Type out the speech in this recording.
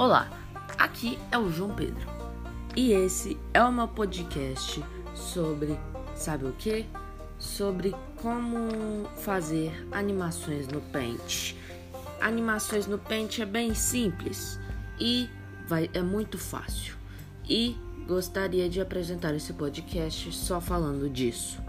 Olá, aqui é o João Pedro e esse é o meu podcast sobre, sabe o que? Sobre como fazer animações no Paint. Animações no Paint é bem simples e vai, é muito fácil. E gostaria de apresentar esse podcast só falando disso.